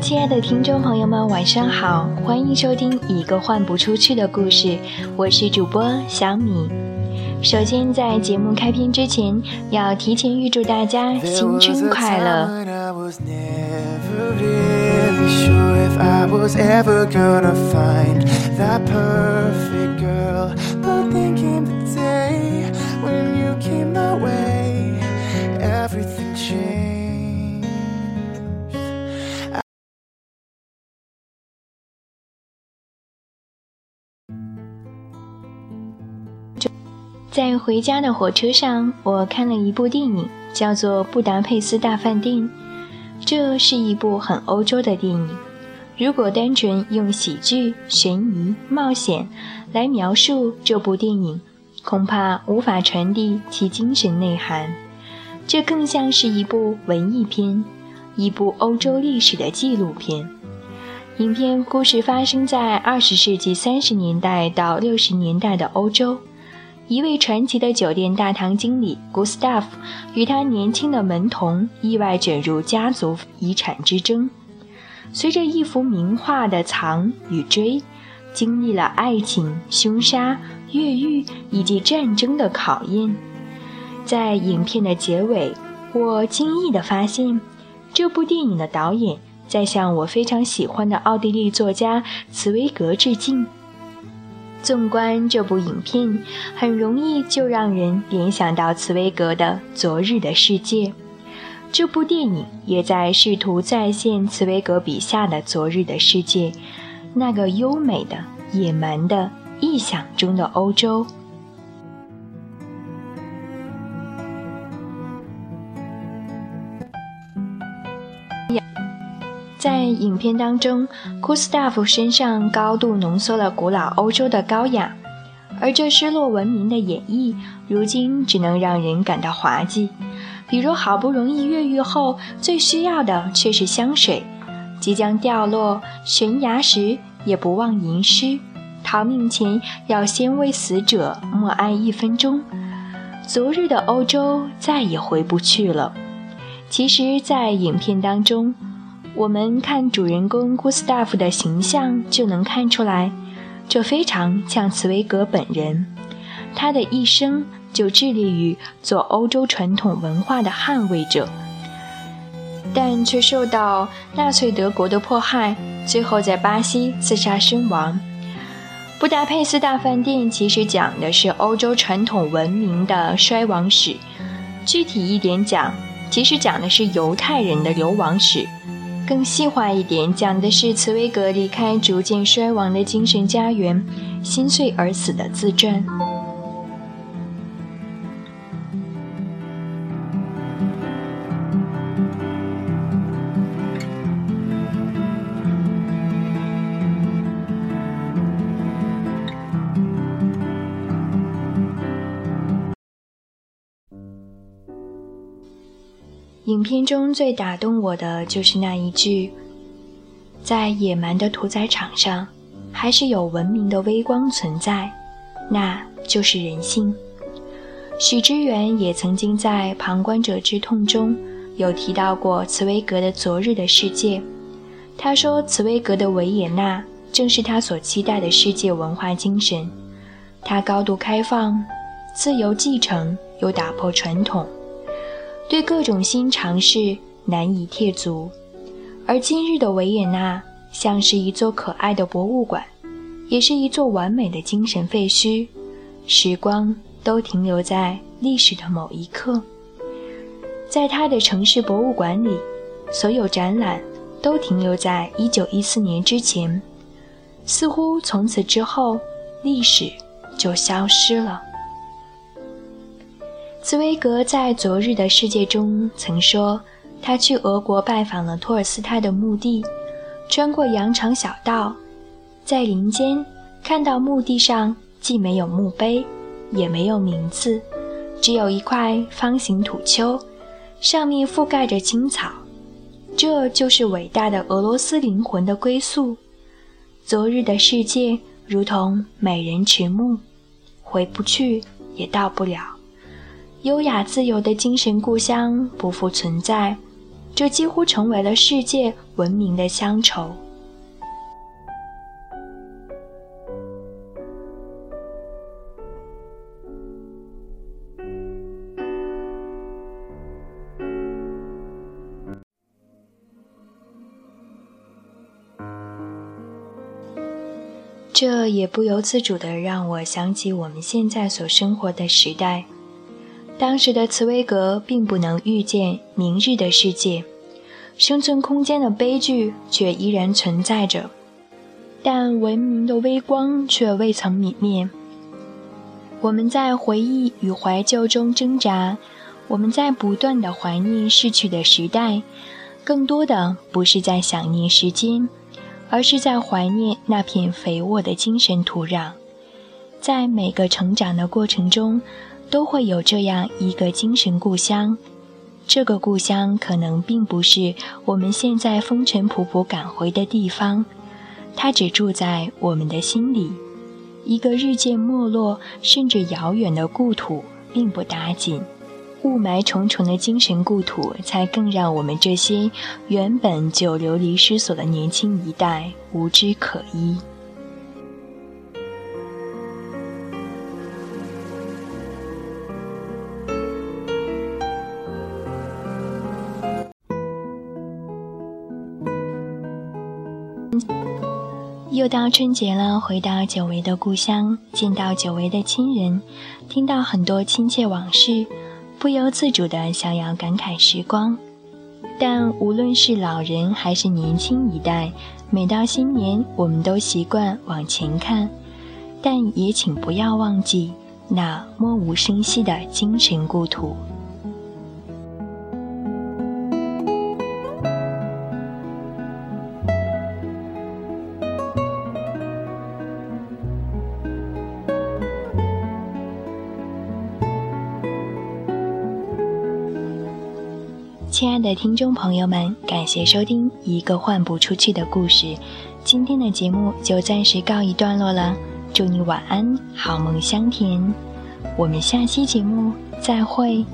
亲爱的听众朋友们，晚上好，欢迎收听一个换不出去的故事，我是主播小米。首先，在节目开篇之前，要提前预祝大家新春快乐。在回家的火车上，我看了一部电影，叫做《布达佩斯大饭店》。这是一部很欧洲的电影。如果单纯用喜剧、悬疑、冒险来描述这部电影，恐怕无法传递其精神内涵。这更像是一部文艺片，一部欧洲历史的纪录片。影片故事发生在二十世纪三十年代到六十年代的欧洲。一位传奇的酒店大堂经理 Gustav 与他年轻的门童意外卷入家族遗产之争，随着一幅名画的藏与追，经历了爱情、凶杀、越狱以及战争的考验。在影片的结尾，我惊异地发现，这部电影的导演在向我非常喜欢的奥地利作家茨威格致敬。纵观这部影片，很容易就让人联想到茨威格的《昨日的世界》。这部电影也在试图再现茨威格笔下的《昨日的世界》，那个优美的、野蛮的、臆想中的欧洲。在影片当中，库斯塔夫身上高度浓缩了古老欧洲的高雅，而这失落文明的演绎，如今只能让人感到滑稽。比如，好不容易越狱后，最需要的却是香水；即将掉落悬崖时，也不忘吟诗；逃命前要先为死者默哀一分钟。昨日的欧洲再也回不去了。其实，在影片当中。我们看主人公古斯塔夫的形象，就能看出来，这非常像茨威格本人。他的一生就致力于做欧洲传统文化的捍卫者，但却受到纳粹德国的迫害，最后在巴西自杀身亡。布达佩斯大饭店其实讲的是欧洲传统文明的衰亡史，具体一点讲，其实讲的是犹太人的流亡史。更细化一点，讲的是茨威格离开逐渐衰亡的精神家园，心碎而死的自传。影片中最打动我的就是那一句：“在野蛮的屠宰场上，还是有文明的微光存在，那就是人性。”许知远也曾经在《旁观者之痛》中有提到过茨威格的《昨日的世界》。他说：“茨威格的维也纳正是他所期待的世界文化精神，它高度开放、自由继承又打破传统。”对各种新尝试难以贴足，而今日的维也纳像是一座可爱的博物馆，也是一座完美的精神废墟。时光都停留在历史的某一刻，在他的城市博物馆里，所有展览都停留在1914年之前，似乎从此之后历史就消失了。茨威格在《昨日的世界》中曾说，他去俄国拜访了托尔斯泰的墓地，穿过羊肠小道，在林间看到墓地上既没有墓碑，也没有名字，只有一块方形土丘，上面覆盖着青草。这就是伟大的俄罗斯灵魂的归宿。昨日的世界如同美人迟暮，回不去也到不了。优雅自由的精神故乡不复存在，这几乎成为了世界闻名的乡愁。这也不由自主地让我想起我们现在所生活的时代。当时的茨威格并不能预见明日的世界，生存空间的悲剧却依然存在着，但文明的微光却未曾泯灭。我们在回忆与怀旧中挣扎，我们在不断地怀念逝去的时代，更多的不是在想念时间。而是在怀念那片肥沃的精神土壤，在每个成长的过程中，都会有这样一个精神故乡。这个故乡可能并不是我们现在风尘仆仆赶回的地方，它只住在我们的心里。一个日渐没落甚至遥远的故土，并不打紧。雾霾重重的精神故土，才更让我们这些原本就流离失所的年轻一代无枝可依。又到春节了，回到久违的故乡，见到久违的亲人，听到很多亲切往事。不由自主地想要感慨时光，但无论是老人还是年轻一代，每到新年，我们都习惯往前看，但也请不要忘记那默无声息的精神故土。亲爱的听众朋友们，感谢收听《一个换不出去的故事》，今天的节目就暂时告一段落了。祝你晚安，好梦香甜。我们下期节目再会。